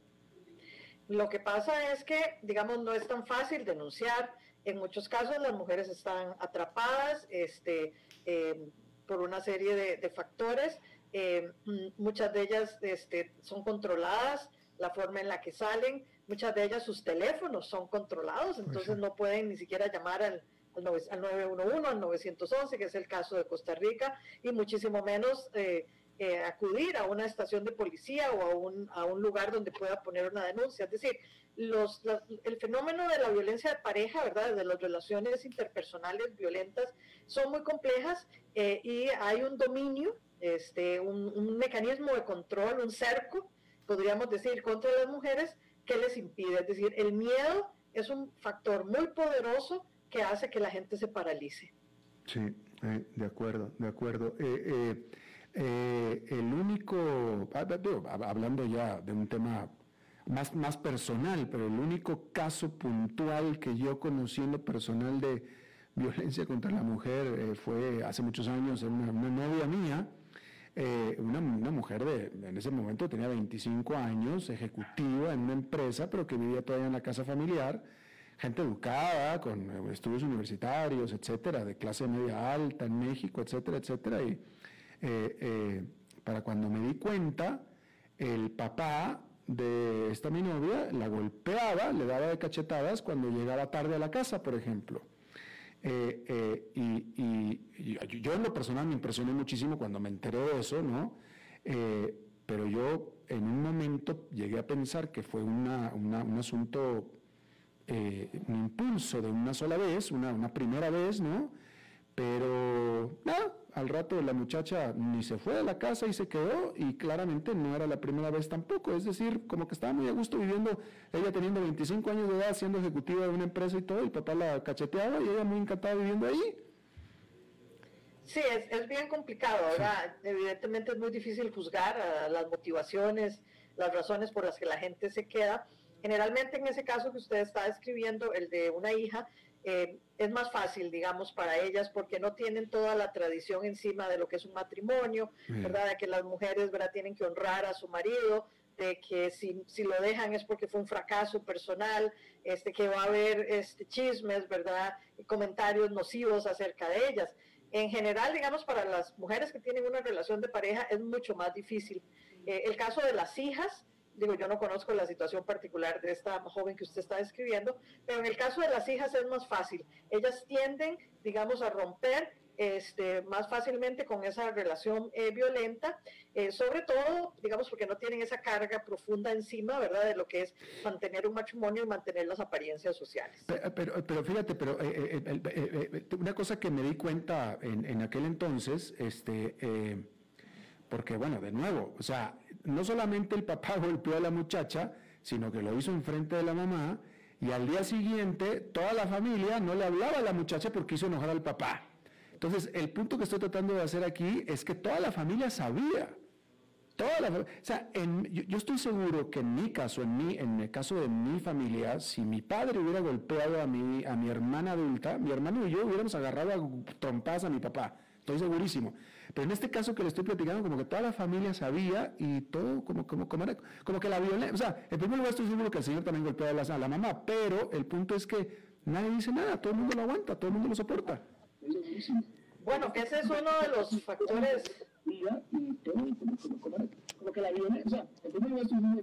Lo que pasa es que, digamos, no es tan fácil denunciar. En muchos casos las mujeres están atrapadas este, eh, por una serie de, factores. Eh, muchas de ellas este, son controladas la forma en la que salen. Muchas de ellas sus teléfonos son controlados, entonces no pueden ni siquiera llamar al, al, 911, al 911, que es el caso de Costa Rica, y muchísimo menos eh, eh, acudir a una estación de policía o a un, a un lugar donde pueda poner una denuncia. Es decir, los, el fenómeno de la violencia de pareja, ¿verdad? De las relaciones interpersonales violentas son muy complejas eh, y hay un dominio, este, un, un mecanismo de control, un cerco podríamos decir, contra las mujeres, ¿qué les impide? Es decir, el miedo es un factor muy poderoso que hace que la gente se paralice. Sí, eh, de acuerdo, de acuerdo. Eh, eh, el único, ah, hablando ya de un tema más, más personal, pero el único caso puntual que yo conocí en lo personal de violencia contra la mujer fue hace muchos años en una novia mía, eh, una, mujer de, en ese momento tenía 25 años, ejecutiva en una empresa, pero que vivía todavía en la casa familiar, gente educada, con eh, estudios universitarios, etcétera, de clase media alta en México, etcétera, etcétera. Y eh, para cuando me di cuenta, el papá de esta mi novia la golpeaba, le daba de cachetadas cuando llegaba tarde a la casa, por ejemplo. Eh, eh, y, yo en lo personal me impresioné muchísimo cuando me enteré de eso, ¿no? Eh, pero yo en un momento llegué a pensar que fue una, un asunto, un impulso de una sola vez, una, una primera vez, ¿no? Pero nada, al rato la muchacha ni se fue de la casa y se quedó y claramente no era la primera vez tampoco. Es decir, como que estaba muy a gusto viviendo, ella teniendo 25 años de edad, siendo ejecutiva de una empresa y todo, el papá la cacheteaba y ella muy encantada viviendo ahí. Sí, es, bien complicado, ¿verdad? Evidentemente es muy difícil juzgar las motivaciones, las razones por las que la gente se queda. Generalmente en ese caso que usted está describiendo, el de una hija, eh, es más fácil, digamos, para ellas porque no tienen toda la tradición encima de lo que es un matrimonio, ¿verdad? De que las mujeres, ¿verdad? Tienen que honrar a su marido, de que si, si, lo dejan es porque fue un fracaso personal, este, que va a haber este, chismes, ¿verdad? Y comentarios nocivos acerca de ellas. En general, digamos, para las mujeres que tienen una relación de pareja es mucho más difícil. Eh, el caso de las hijas, digo, yo no conozco la situación particular de esta joven que usted está describiendo, pero en el caso de las hijas es más fácil. Ellas tienden, digamos, a romper este, más fácilmente con esa relación eh, violenta, eh, sobre todo, digamos, porque no tienen esa carga profunda encima, ¿verdad?, de lo que es mantener un matrimonio y mantener las apariencias sociales. Pero, pero, fíjate, pero eh, una cosa que me di cuenta en, en aquel entonces, este, porque bueno, de nuevo, o sea, no solamente el papá golpeó a la muchacha, sino que lo hizo enfrente de la mamá, y al día siguiente toda la familia no le hablaba a la muchacha porque hizo enojar al papá. Entonces, el punto que estoy tratando de hacer aquí es que toda la familia sabía. Toda la, o sea, yo, estoy seguro que en mi caso, en, mi, en el caso de mi familia, si mi padre hubiera golpeado a mi, a mi hermana adulta, mi hermano y yo hubiéramos agarrado a trompadas a mi papá. Estoy segurísimo. Pero en este caso que le estoy platicando, como que toda la familia sabía y todo, como, como, como, como que la violencia, o sea, en primer lugar estoy seguro que el señor también golpeó a la, a la mamá, pero el punto es que nadie dice nada, todo el mundo lo aguanta, todo el mundo lo soporta. Bueno, ese es uno de los factores.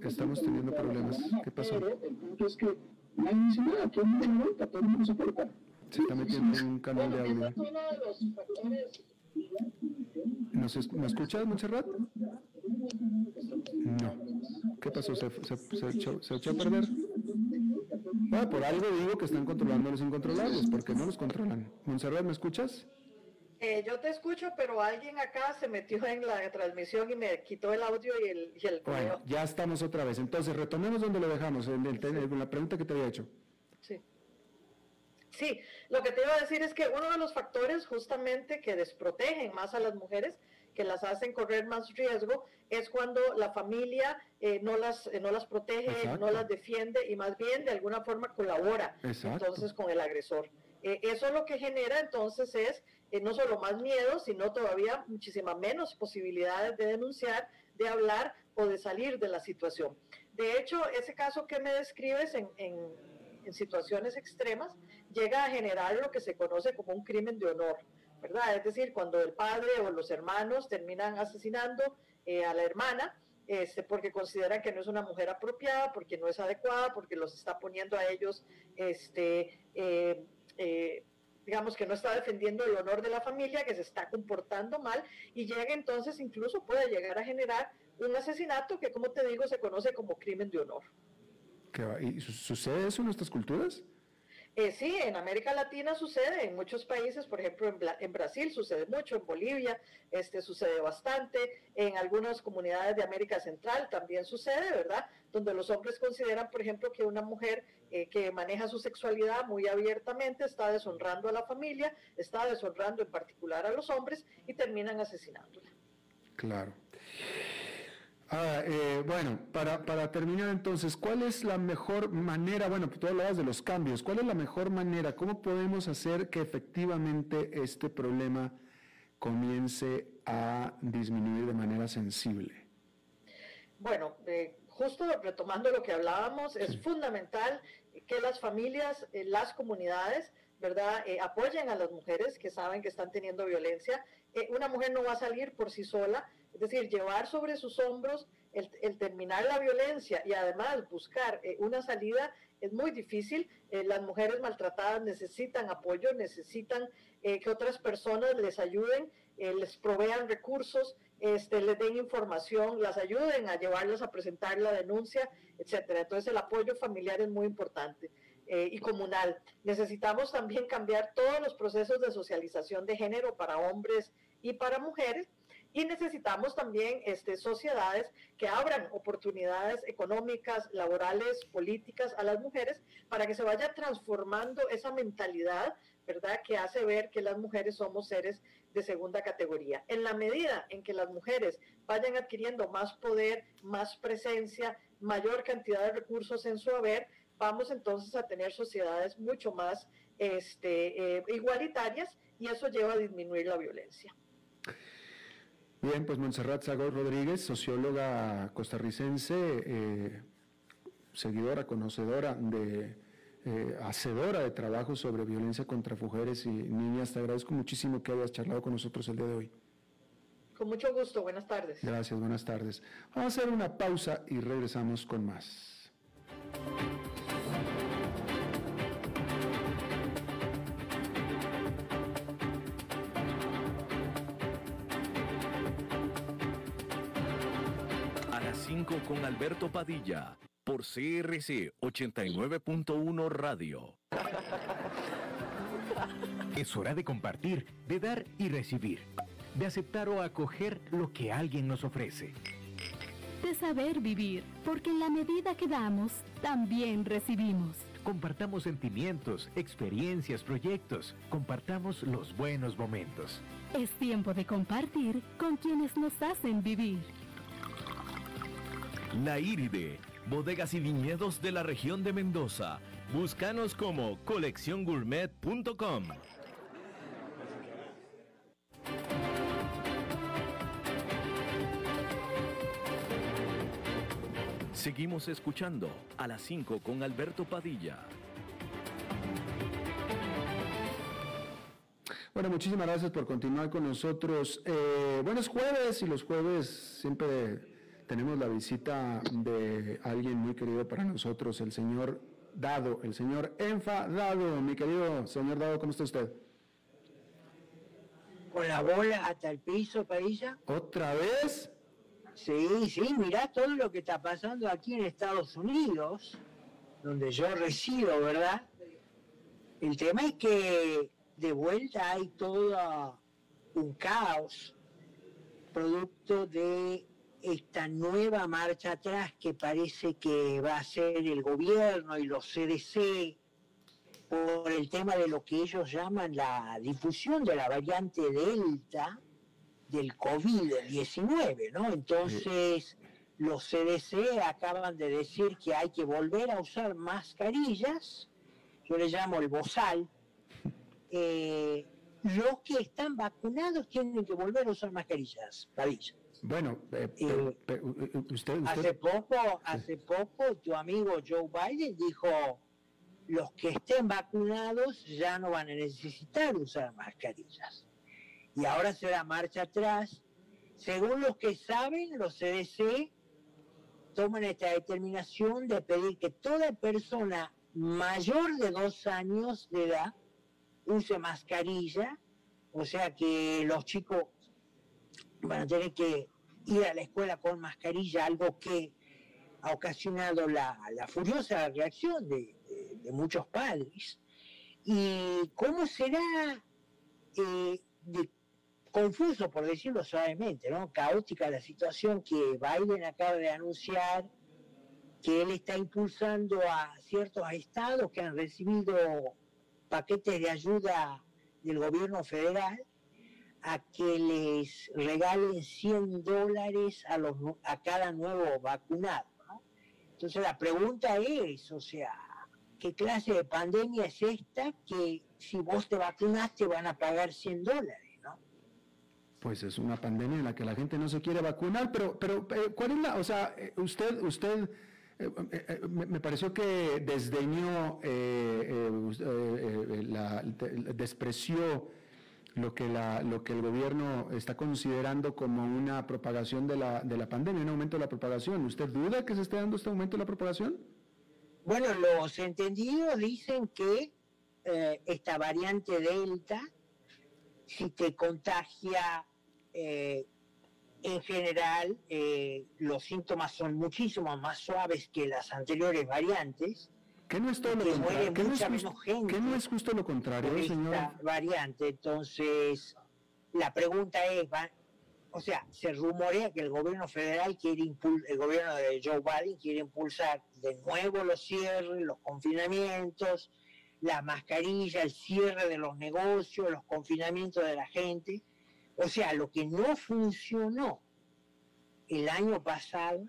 Estamos teniendo problemas. ¿Qué pasó? el punto es que nadie dice nada, todo el mundo lo aguanta, todo el mundo lo soporta. Se está metiendo en un canal de audio. Ese es ¿Nos, ¿Me escuchas, Montserrat? No. ¿Qué pasó? ¿Se, se, echó, ¿Se, echó, a perder? Bueno, por algo digo que están controlando los incontrolables, porque no los controlan. Montserrat, ¿me escuchas? Eh, yo te escucho, pero alguien acá se metió en la transmisión y me quitó el audio y el... Y el bueno, ya estamos otra vez. Entonces, retomemos donde lo dejamos, en, en la pregunta que te había hecho. Sí. Sí, lo que te iba a decir es que uno de los factores justamente que desprotegen más a las mujeres, que las hacen correr más riesgo, es cuando la familia eh, no, las, eh, no las protege, no las defiende y más bien de alguna forma colabora entonces con el agresor. Eh, eso lo que genera entonces es no solo más miedo, sino todavía muchísimas menos posibilidades de denunciar, de hablar o de salir de la situación. De hecho, ese caso que me describes en, en situaciones extremas llega a generar lo que se conoce como un crimen de honor, ¿verdad? Es decir, cuando el padre o los hermanos terminan asesinando eh, a la hermana, este, porque consideran que no es una mujer apropiada, porque no es adecuada, porque los está poniendo a ellos, este, eh, eh, digamos que no está defendiendo el honor de la familia, que se está comportando mal, y llega entonces incluso puede llegar a generar un asesinato que, como te digo, se conoce como crimen de honor. ¿Y sucede eso en nuestras culturas? Eh, sí, en América Latina sucede, en muchos países, por ejemplo en, Brasil sucede mucho, en Bolivia este, sucede bastante, en algunas comunidades de América Central también sucede, ¿verdad? Donde los hombres consideran, por ejemplo, que una mujer eh, que maneja su sexualidad muy abiertamente está deshonrando a la familia, está deshonrando en particular a los hombres y terminan asesinándola. Claro. Ah, eh, bueno, para, para, terminar entonces, ¿cuál es la mejor manera? Bueno, tú hablabas de los cambios, ¿cuál es la mejor manera? ¿Cómo podemos hacer que efectivamente este problema comience a disminuir de manera sensible? Bueno, eh, justo retomando lo que hablábamos, es fundamental que las familias, eh, las comunidades, ¿verdad? apoyen a las mujeres que saben que están teniendo violencia. una mujer no va a salir por sí sola, es decir, llevar sobre sus hombros el, terminar la violencia y además buscar eh, una salida es muy difícil. Eh, las mujeres maltratadas necesitan apoyo, necesitan eh, que otras personas les ayuden, les provean recursos, este, les den información, las ayuden a llevarlas a presentar la denuncia, etcétera. Entonces el apoyo familiar es muy importante. y comunal. Necesitamos también cambiar todos los procesos de socialización de género para hombres y para mujeres y necesitamos también este, sociedades que abran oportunidades económicas, laborales, políticas a las mujeres para que se vaya transformando esa mentalidad, ¿verdad? Que hace ver que las mujeres somos seres de segunda categoría. En la medida en que las mujeres vayan adquiriendo más poder, más presencia, mayor cantidad de recursos en su haber, vamos entonces a tener sociedades mucho más este, eh, igualitarias y eso lleva a disminuir la violencia. Bien, pues Montserrat Sagor Rodríguez, socióloga costarricense, eh, seguidora, conocedora de, eh, hacedora de trabajo sobre violencia contra mujeres y niñas. Te agradezco muchísimo que hayas charlado con nosotros el día de hoy. Con mucho gusto, buenas tardes. Gracias, buenas tardes. Vamos a hacer una pausa y regresamos con más. 5 con Alberto Padilla, por CRC 89.1 Radio. Es hora de compartir, de dar y recibir, de aceptar o acoger lo que alguien nos ofrece. De saber vivir, porque en la medida que damos, también recibimos. Compartamos sentimientos, experiencias, proyectos. Compartamos los buenos momentos. Es tiempo de compartir con quienes nos hacen vivir. La Iride, bodegas y viñedos de la región de Mendoza. Búscanos como colecciongourmet.com. Seguimos escuchando a las 5 con Alberto Padilla. Bueno, muchísimas gracias por continuar con nosotros. Eh, buenos jueves y los jueves siempre tenemos la visita de alguien muy querido para nosotros, el señor Dado, el señor Enfa Dado. Mi querido señor Dado, ¿cómo está usted? Con la bola hasta el piso, Padilla. ¿Otra vez? Sí, sí, mirá todo lo que está pasando aquí en Estados Unidos, donde yo resido, ¿verdad? El tema es que de vuelta hay todo un caos producto de esta nueva marcha atrás que parece que va a ser el gobierno y los CDC por el tema de lo que ellos llaman la difusión de la variante Delta del COVID-19, ¿no? Entonces, los CDC acaban de decir que hay que volver a usar mascarillas, yo le llamo el bozal. Eh, los que están vacunados tienen que volver a usar mascarillas, Padilla. Bueno, eh, Eh, usted, usted- Hace poco, hace poco, tu amigo Joe Biden dijo, los que estén vacunados ya no van a necesitar usar mascarillas. Y ahora se da marcha atrás. Según los que saben, los CDC toman esta determinación de pedir que toda persona mayor de dos años de edad use mascarilla, o sea que los chicos van a tener que ir a la escuela con mascarilla, algo que ha ocasionado la, la furiosa reacción de, de- de muchos padres. ¿Y cómo será eh, de confuso, por decirlo suavemente, ¿no? caótica la situación que Biden acaba de anunciar, que él está impulsando a ciertos estados que han recibido paquetes de ayuda del gobierno federal a que les regalen 100 dólares a, los, a cada nuevo vacunado. Entonces la pregunta es, o sea, ¿qué clase de pandemia es esta que si vos te vacunaste van a pagar 100 dólares? Pues es una pandemia en la que la gente no se quiere vacunar, pero, pero eh, ¿cuál es la, o sea, eh, usted, usted, eh, me, pareció que desdeñó, eh, despreció lo que, la, lo que el gobierno está considerando como una propagación de la, de la pandemia, un aumento de la propagación. ¿Usted duda que se esté dando este aumento de la propagación? Bueno, los entendidos dicen que eh, esta variante Delta, si te contagia, eh, en general eh, los síntomas son muchísimo más suaves que las anteriores variantes. ¿Qué no es todo lo contrario? ¿Qué no es justo- menos gente. qué no es justo lo contrario, por señor? variante. Entonces, la pregunta es, va- o sea, se rumorea que el gobierno federal quiere impul- el gobierno de Joe Biden quiere impulsar de nuevo los cierres, los confinamientos, la mascarilla, el cierre de los negocios, los confinamientos de la gente. O sea, lo que no funcionó el año pasado,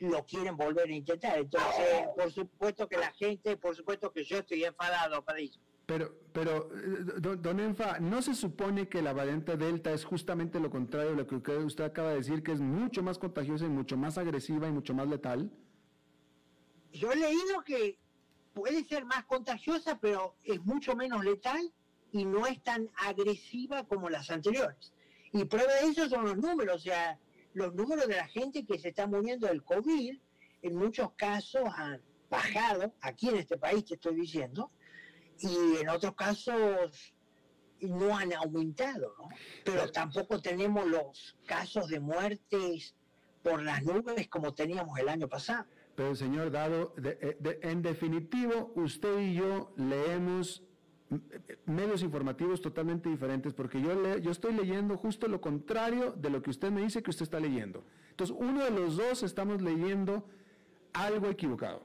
lo quieren volver a intentar. Entonces, por supuesto que la gente, por supuesto que yo estoy enfadado, Padilla. Pero, pero, eh, don, Enfa, ¿no se supone que la variante Delta es justamente lo contrario de lo que usted acaba de decir, que es mucho más contagiosa y mucho más agresiva y mucho más letal? Yo he leído que puede ser más contagiosa, pero es mucho menos letal y no es tan agresiva como las anteriores. Y prueba de eso son los números, o sea, los números de la gente que se está muriendo del COVID, en muchos casos han bajado, aquí en este país te estoy diciendo, y en otros casos no han aumentado, ¿no? Pero tampoco tenemos los casos de muertes por las nubes como teníamos el año pasado. Pero señor Dado, eh, en definitivo, usted y yo leemos medios informativos totalmente diferentes, porque yo, le, yo estoy leyendo justo lo contrario de lo que usted me dice que usted está leyendo. Entonces, uno de los dos estamos leyendo algo equivocado.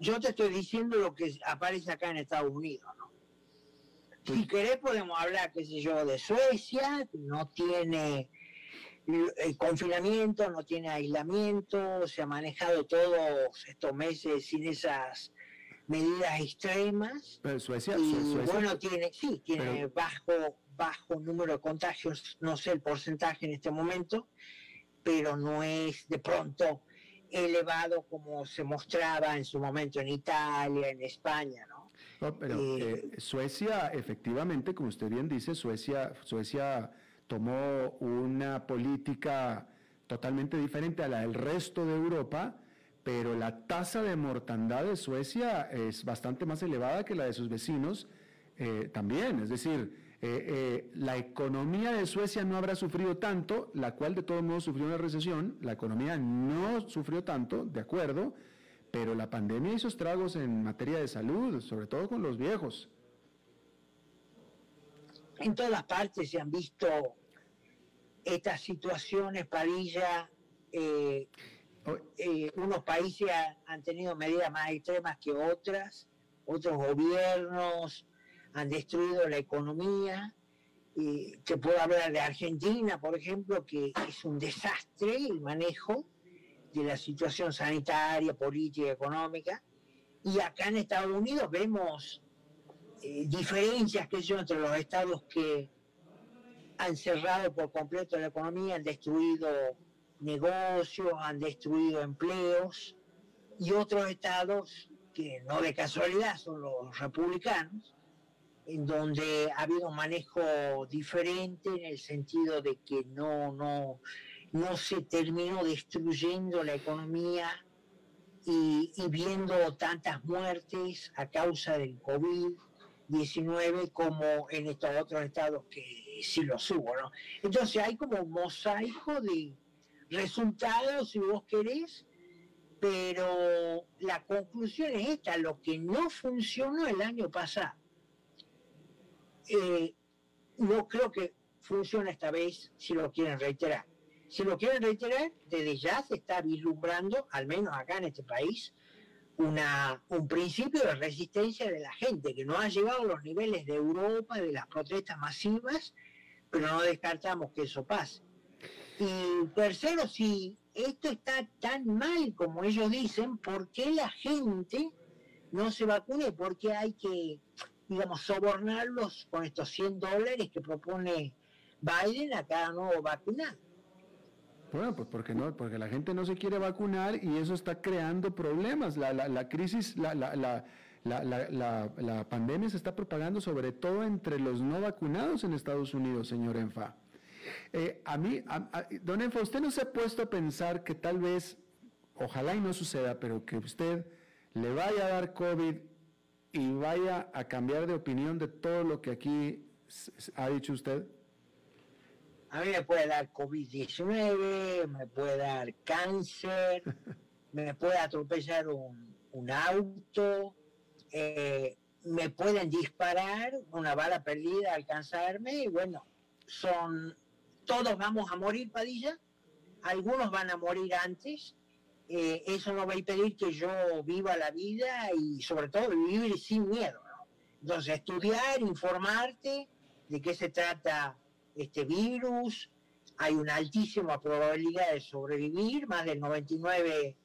Yo te estoy diciendo lo que aparece acá en Estados Unidos, ¿no? Si querés podemos hablar, qué sé yo, de Suecia, no tiene el confinamiento, no tiene aislamiento, se ha manejado todos estos meses sin esas medidas extremas. Pero Suecia, y, bueno, tiene, sí, tiene bajo, bajo número de contagios, no sé el porcentaje en este momento, pero no es de pronto elevado como se mostraba en su momento en Italia, en España, ¿no? pero eh, eh, Suecia, efectivamente, como usted bien dice, Suecia, Suecia tomó una política totalmente diferente a la del resto de Europa, pero la tasa de mortandad de Suecia es bastante más elevada que la de sus vecinos eh, también. Es decir, eh, eh, la economía de Suecia no habrá sufrido tanto, la cual de todos modos sufrió una recesión, la economía no sufrió tanto, de acuerdo, pero la pandemia hizo estragos en materia de salud, sobre todo con los viejos. En todas partes se han visto estas situaciones, Parilla. Unos países han tenido medidas más extremas que otras, otros gobiernos han destruido la economía. te puedo hablar de Argentina, por ejemplo, que es un desastre el manejo de la situación sanitaria, política, económica. Y acá en Estados Unidos vemos eh, diferencias que entre los estados que han cerrado por completo la economía, han destruido negocios, han destruido empleos, y otros estados que no de casualidad son los republicanos, en donde ha habido un manejo diferente en el sentido de que no, no, no se terminó destruyendo la economía y, viendo tantas muertes a causa del COVID-19 como en estos otros estados que sí lo hubo, ¿no? Entonces hay como un mosaico de resultados, si vos querés, pero la conclusión es esta, lo que no funcionó el año pasado eh, no creo que funcione esta vez si lo quieren reiterar. Si lo quieren reiterar, desde ya se está vislumbrando, al menos acá en este país, una, un principio de resistencia de la gente, que no ha llegado a los niveles de Europa, de las protestas masivas, pero no descartamos que eso pase. Y tercero, si esto está tan mal como ellos dicen, ¿por qué la gente no se vacune? ¿Por qué hay que digamos, sobornarlos con estos 100 dólares que propone Biden a cada nuevo vacunado. Bueno, pues porque no, porque la gente no se quiere vacunar y eso está creando problemas. La, la, la crisis, la, la, pandemia se está propagando sobre todo entre los no vacunados en Estados Unidos, señor Enfa. Eh, a mí, don Enfa, ¿usted no se ha puesto a pensar que tal vez, ojalá y no suceda, pero que usted le vaya a dar COVID y vaya a cambiar de opinión de todo lo que aquí ha dicho usted? A mí me puede dar COVID-19, me puede dar cáncer, me puede atropellar un, auto, eh, me pueden disparar una bala perdida, alcanzarme y bueno, son, todos vamos a morir, Padilla, algunos van a morir antes eh, eso no va a impedir que yo viva la vida y sobre todo vivir sin miedo. Entonces, estudiar, informarte de qué se trata este virus, hay una altísima probabilidad de sobrevivir, más del 99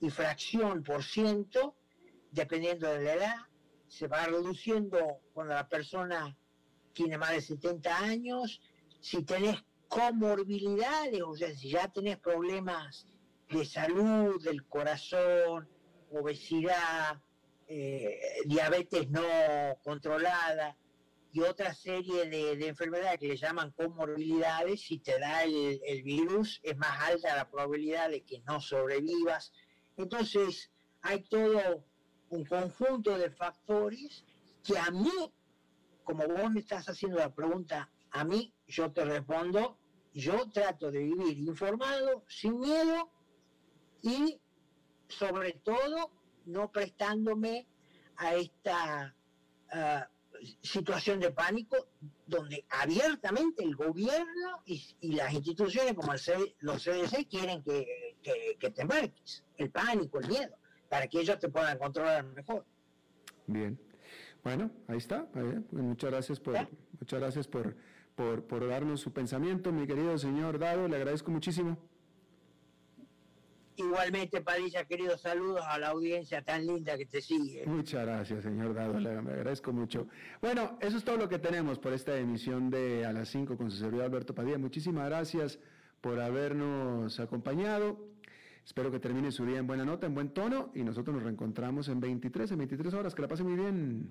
y fracción por ciento, dependiendo de la edad. se va reduciendo cuando la persona tiene más de 70 años, si tenés comorbilidades, o sea, si ya tenés problemas de salud, del corazón, obesidad, eh, diabetes no controlada y otra serie de, enfermedades que le llaman comorbilidades, si te da el, el, virus es más alta la probabilidad de que no sobrevivas. Entonces hay todo un conjunto de factores que a mí, como vos me estás haciendo la pregunta, a mí yo te respondo, yo trato de vivir informado, sin miedo y sobre todo no prestándome a esta ah, situación de pánico donde abiertamente el gobierno y, las instituciones como el los CDC quieren que, que, te embarques, el pánico, el miedo, para que ellos te puedan controlar mejor. Bien. Bueno, ahí está. Pues muchas gracias por, muchas gracias por, por, por darnos su pensamiento, mi querido señor Dado. Le agradezco muchísimo. Igualmente, Padilla, queridos saludos a la audiencia tan linda que te sigue. Muchas gracias, señor Dado, le agradezco mucho. Bueno, eso es todo lo que tenemos por esta emisión de A las 5 con su servidor Alberto Padilla. Muchísimas gracias por habernos acompañado. Espero que termine su día en buena nota, en buen tono, y nosotros nos reencontramos en 23, en 23 horas. Que la pase muy bien.